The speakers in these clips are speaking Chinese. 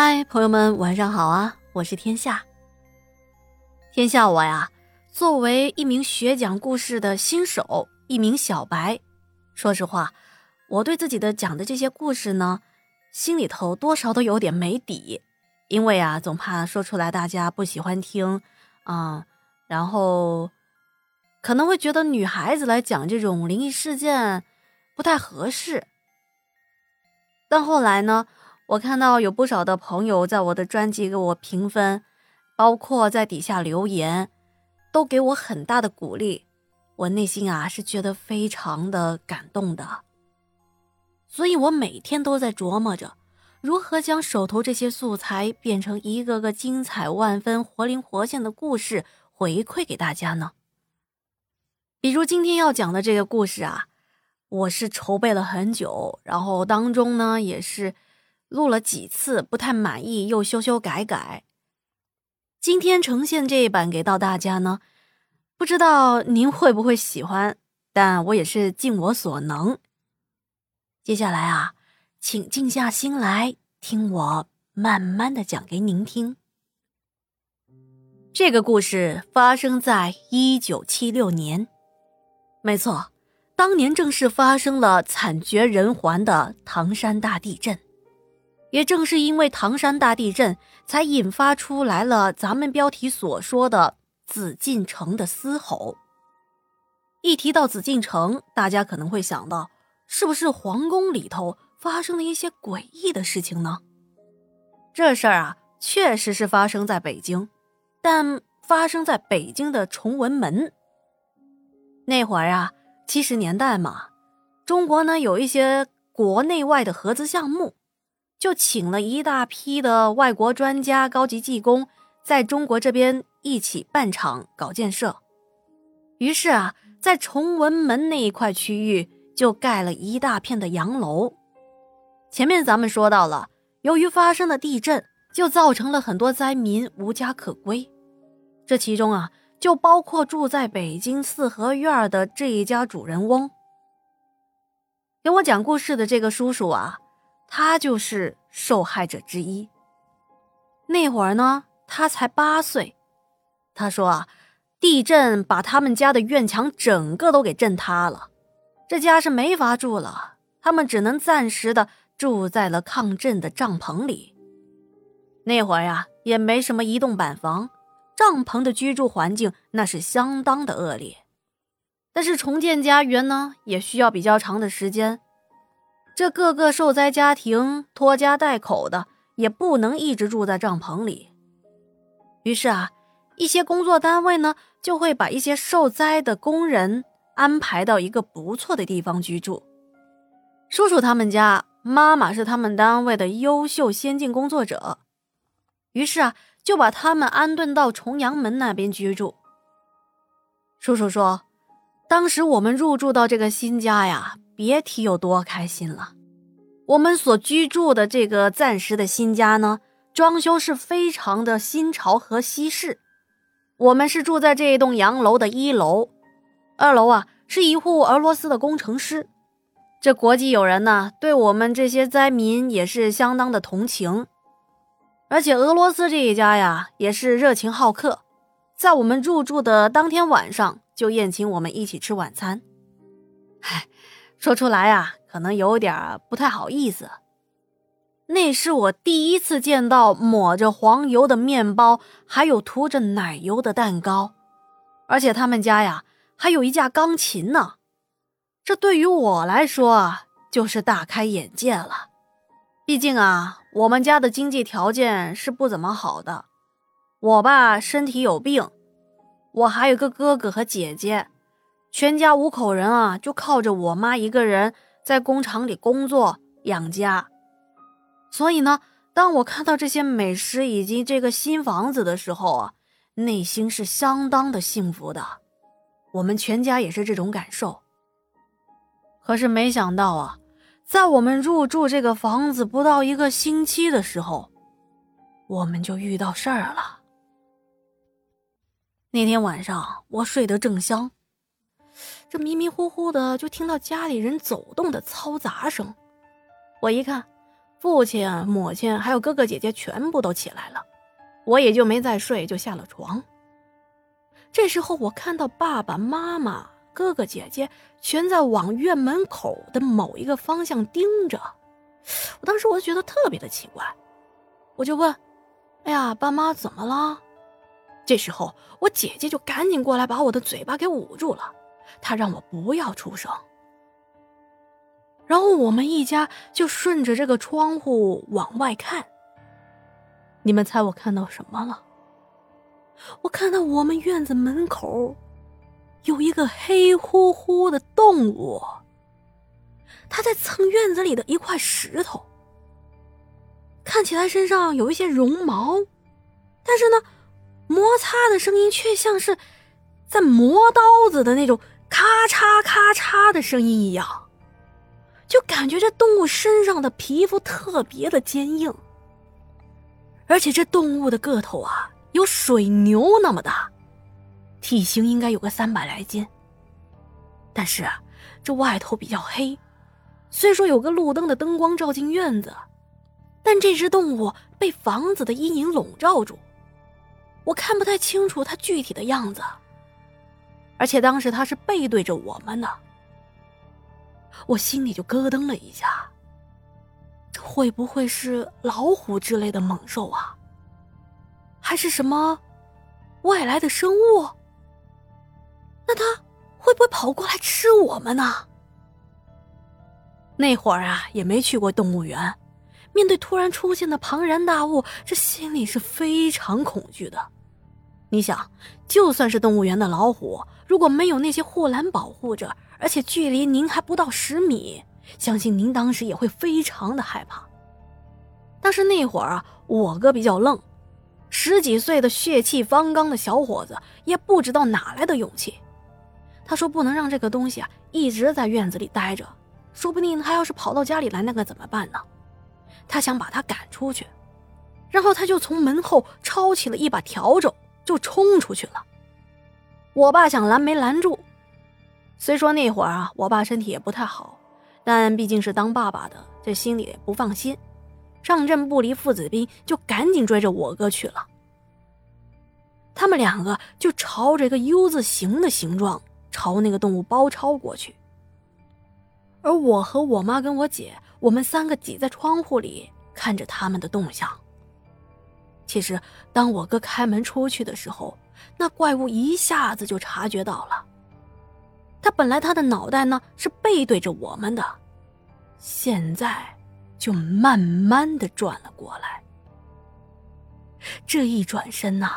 嗨，朋友们，晚上好啊！我是天下。天下我呀，作为一名学讲故事的新手，一名小白，说实话，我对自己的讲的这些故事呢，心里头多少都有点没底，因为啊，总怕说出来大家不喜欢听啊，然后可能会觉得女孩子来讲这种灵异事件不太合适。但后来呢？我看到有不少的朋友在我的专辑给我评分，包括在底下留言，都给我很大的鼓励。我内心啊是觉得非常的感动的。所以我每天都在琢磨着，如何将手头这些素材变成一个个精彩万分、活灵活现的故事回馈给大家呢？比如今天要讲的这个故事啊，我是筹备了很久，然后当中呢也是。录了几次不太满意，又修修改改。今天呈现这一版给到大家呢，不知道您会不会喜欢，但我也是尽我所能。接下来啊，请静下心来听我慢慢的讲给您听。这个故事发生在一九七六年，没错，当年正是发生了惨绝人寰的唐山大地震。也正是因为唐山大地震，才引发出来了咱们标题所说的紫禁城的嘶吼。一提到紫禁城，大家可能会想到，是不是皇宫里头发生了一些诡异的事情呢？这事儿啊，确实是发生在北京，但发生在北京的崇文门。那会儿啊，七十年代嘛，中国呢有一些国内外的合资项目。就请了一大批的外国专家、高级技工，在中国这边一起办厂搞建设。于是啊，在崇文门那一块区域就盖了一大片的洋楼。前面咱们说到了，由于发生了地震，就造成了很多灾民无家可归。这其中啊，就包括住在北京四合院的这一家主人翁。给我讲故事的这个叔叔啊。他就是受害者之一。那会儿呢，他才八岁。他说啊，地震把他们家的院墙整个都给震塌了，这家是没法住了，他们只能暂时的住在了抗震的帐篷里。那会儿呀，也没什么移动板房，帐篷的居住环境那是相当的恶劣。但是重建家园呢，也需要比较长的时间。这各个受灾家庭拖家带口的，也不能一直住在帐篷里。于是啊，一些工作单位呢，就会把一些受灾的工人安排到一个不错的地方居住。叔叔他们家妈妈是他们单位的优秀先进工作者，于是啊，就把他们安顿到重阳门那边居住。叔叔说，当时我们入住到这个新家呀。别提有多开心了！我们所居住的这个暂时的新家呢，装修是非常的新潮和西式。我们是住在这一栋洋楼的一楼，二楼啊是一户俄罗斯的工程师。这国际友人呢，对我们这些灾民也是相当的同情。而且俄罗斯这一家呀，也是热情好客，在我们入住的当天晚上就宴请我们一起吃晚餐。唉。说出来呀，可能有点不太好意思。那是我第一次见到抹着黄油的面包，还有涂着奶油的蛋糕，而且他们家呀还有一架钢琴呢。这对于我来说啊，就是大开眼界了。毕竟啊，我们家的经济条件是不怎么好的，我爸身体有病，我还有个哥哥和姐姐。全家五口人啊，就靠着我妈一个人在工厂里工作养家。所以呢，当我看到这些美食以及这个新房子的时候啊，内心是相当的幸福的。我们全家也是这种感受。可是没想到啊，在我们入住这个房子不到一个星期的时候，我们就遇到事儿了。那天晚上我睡得正香。这迷迷糊糊的就听到家里人走动的嘈杂声，我一看，父亲、母亲还有哥哥姐姐全部都起来了，我也就没再睡，就下了床。这时候我看到爸爸妈妈、哥哥姐姐全在往院门口的某一个方向盯着，我当时我就觉得特别的奇怪，我就问：“哎呀，爸妈怎么了？”这时候我姐姐就赶紧过来把我的嘴巴给捂住了，他让我不要出声。然后我们一家就顺着这个窗户往外看。你们猜我看到什么了？我看到我们院子门口有一个黑乎乎的动物，它在蹭院子里的一块石头，看起来身上有一些绒毛，但是呢，摩擦的声音却像是在磨刀子的那种咔嚓咔嚓的声音一样。就感觉这动物身上的皮肤特别的坚硬，而且这动物的个头啊有水牛那么大，体型应该有个三百来斤。但是这外头比较黑，虽说有个路灯的灯光照进院子，但这只动物被房子的阴影笼罩住，我看不太清楚它具体的样子。而且当时它是背对着我们的。我心里就咯噔了一下，这会不会是老虎之类的猛兽啊？还是什么外来的生物？那它会不会跑过来吃我们呢？那会儿啊，也没去过动物园，面对突然出现的庞然大物，这心里是非常恐惧的。你想，就算是动物园的老虎，如果没有那些护栏保护着，而且距离您还不到十米，相信您当时也会非常的害怕。但是那会儿啊，我哥比较愣，十几岁的血气方刚的小伙子也不知道哪来的勇气。他说不能让这个东西啊一直在院子里待着，说不定他要是跑到家里来，那可怎么办呢？他想把他赶出去，然后他就从门后抄起了一把笤帚，就冲出去了。我爸想拦没拦住。虽说那会儿啊，我爸身体也不太好，但毕竟是当爸爸的，这心里也不放心。上阵不离父子兵，就赶紧追着我哥去了。他们两个就朝着一个 U 字形的形状，朝那个动物包抄过去。而我和我妈跟我姐，我们三个挤在窗户里看着他们的动向。其实，当我哥开门出去的时候，那怪物一下子就察觉到了。他本来他的脑袋呢是背对着我们的，现在就慢慢的转了过来。这一转身呐，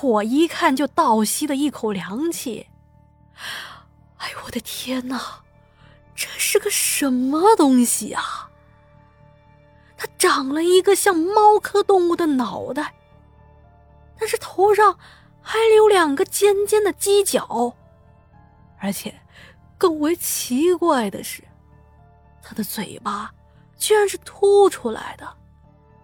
我一看就倒吸了一口凉气。哎呦我的天哪，这是个什么东西啊？它长了一个像猫科动物的脑袋，但是头上还留两个尖尖的犄角。而且，更为奇怪的是，他的嘴巴居然是凸出来的，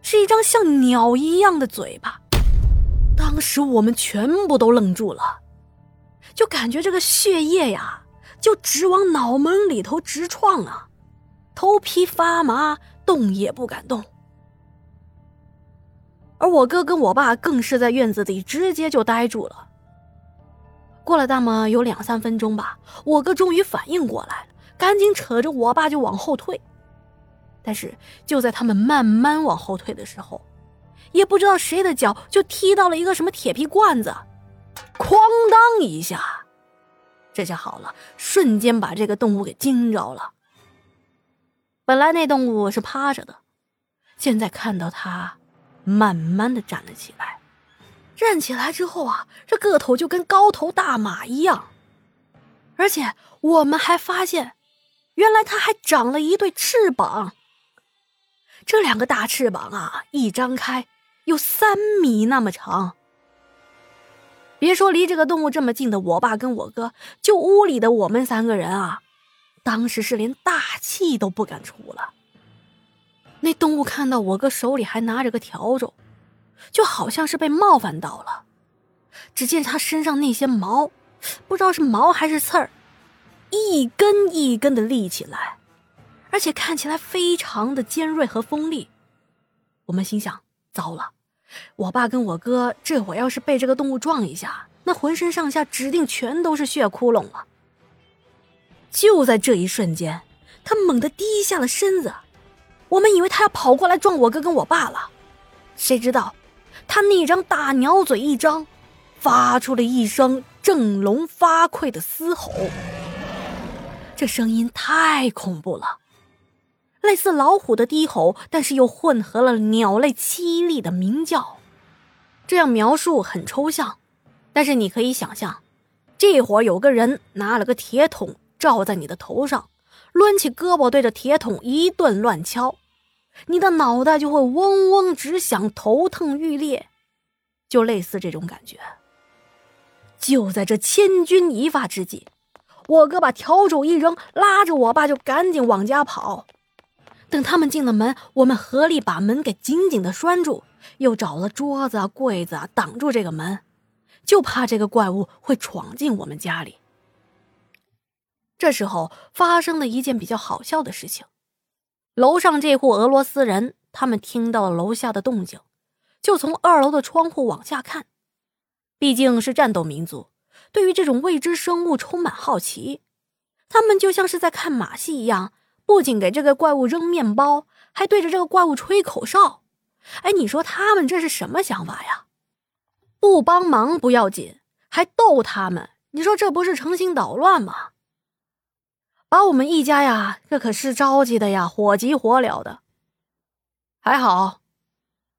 是一张像鸟一样的嘴巴。当时我们全部都愣住了，就感觉这个血液呀，就直往脑门里头直撞啊，头皮发麻，动也不敢动。而我哥跟我爸更是在院子里直接就呆住了。过了那么有两三分钟吧，我哥终于反应过来了，赶紧扯着我爸就往后退。但是就在他们慢慢往后退的时候，也不知道谁的脚就踢到了一个什么铁皮罐子，哐当一下，这下好了，瞬间把这个动物给惊着了。本来那动物是趴着的，现在看到它，慢慢的站了起来。站起来之后啊，这个头就跟高头大马一样，而且我们还发现，原来它还长了一对翅膀。这两个大翅膀啊，一张开有三米那么长。别说离这个动物这么近的我爸跟我哥，就屋里的我们三个人啊，当时是连大气都不敢出了。那动物看到我哥手里还拿着个笤帚。就好像是被冒犯到了，只见他身上那些毛，不知道是毛还是刺儿，一根一根的立起来，而且看起来非常的尖锐和锋利。我们心想：糟了，我爸跟我哥这会儿要是被这个动物撞一下，那浑身上下指定全都是血窟窿了。就在这一瞬间，他猛地低下了身子，我们以为他要跑过来撞我哥跟我爸了，谁知道他那张大鸟嘴一张，发出了一声振聋发聩的嘶吼。这声音太恐怖了。类似老虎的低吼，但是又混合了鸟类凄厉的鸣叫。这样描述很抽象，但是你可以想象，这会儿有个人拿了个铁桶罩在你的头上，抡起胳膊对着铁桶一顿乱敲，你的脑袋就会嗡嗡直响，头疼欲裂，就类似这种感觉。就在这千钧一发之际，我哥把笤帚一扔，拉着我爸就赶紧往家跑。等他们进了门，我们合力把门给紧紧的拴住，又找了桌子啊、柜子啊挡住这个门，就怕这个怪物会闯进我们家里。这时候发生了一件比较好笑的事情：楼上这户俄罗斯人，他们听到了楼下的动静，就从二楼的窗户往下看。毕竟是战斗民族，对于这种未知生物充满好奇，他们就像是在看马戏一样。不仅给这个怪物扔面包，还对着这个怪物吹口哨。哎，你说他们这是什么想法呀？不帮忙不要紧，还逗他们，你说这不是成心捣乱吗？把我们一家呀，这可是着急的呀，火急火燎的。还好，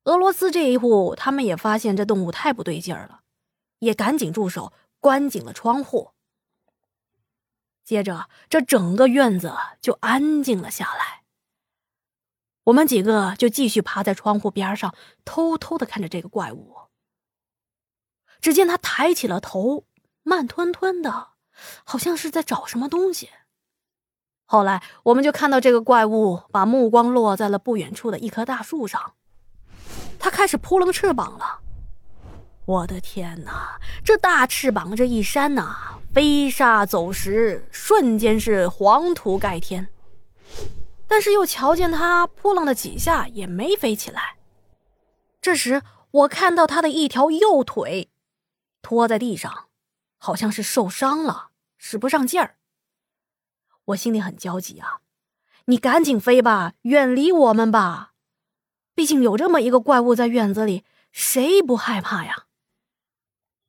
俄罗斯这一户他们也发现这动物太不对劲儿了，也赶紧住手，关紧了窗户。接着，这整个院子就安静了下来。我们几个就继续趴在窗户边上，偷偷的看着这个怪物。只见他抬起了头，慢吞吞的，好像是在找什么东西。后来，我们就看到这个怪物把目光落在了不远处的一棵大树上，它开始扑棱翅膀了。我的天哪，这大翅膀这一扇呐！飞沙走石，瞬间是黄土盖天。但是又瞧见他扑棱了几下，也没飞起来。这时，我看到他的一条右腿拖在地上，好像是受伤了，使不上劲儿。我心里很焦急啊！你赶紧飞吧，远离我们吧！毕竟有这么一个怪物在院子里，谁不害怕呀？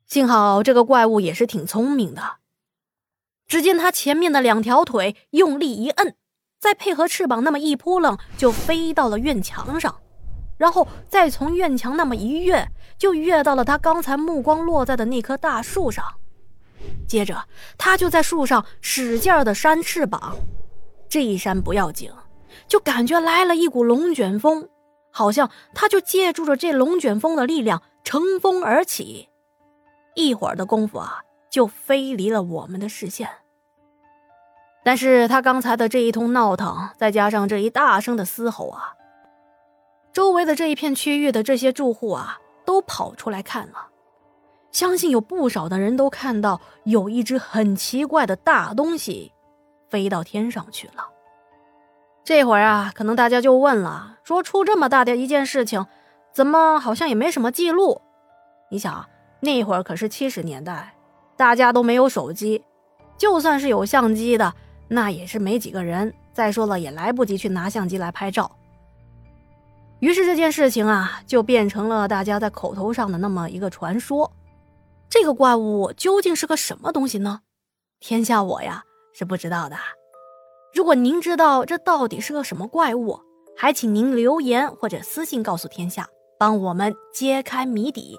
幸好这个怪物也是挺聪明的，只见它前面的两条腿用力一摁，再配合翅膀那么一扑棱，就飞到了院墙上，然后再从院墙那么一跃，就跃到了他刚才目光落在的那棵大树上。接着，他就在树上使劲的扇翅膀，这一扇不要紧，就感觉来了一股龙卷风，好像他就借助着这龙卷风的力量乘风而起。一会儿的功夫啊，就飞离了我们的视线。但是他刚才的这一通闹腾，再加上这一大声的嘶吼啊，周围的这一片区域的这些住户啊，都跑出来看了。相信有不少的人都看到有一只很奇怪的大东西飞到天上去了。这会儿啊，可能大家就问了：说出这么大的一件事情，怎么好像也没什么记录？你想。那会儿可是七十年代，大家都没有手机，就算是有相机的，那也是没几个人。再说了，也来不及去拿相机来拍照。于是这件事情啊，就变成了大家在口头上的那么一个传说。这个怪物究竟是个什么东西呢？天下我呀是不知道的。如果您知道这到底是个什么怪物，还请您留言或者私信告诉天下，帮我们揭开谜底。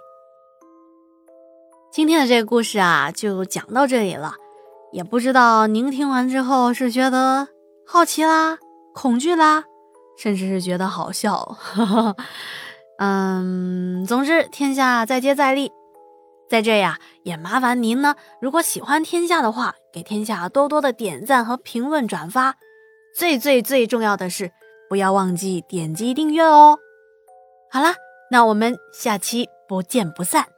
今天的这个故事啊，就讲到这里了。也不知道您听完之后是觉得好奇啦、恐惧啦，甚至是觉得好笑。嗯，总之天下再接再厉。在这呀，也麻烦您呢，如果喜欢天下的话，给天下多多的点赞和评论、转发。最最最重要的是，不要忘记点击订阅哦。好啦，那我们下期不见不散。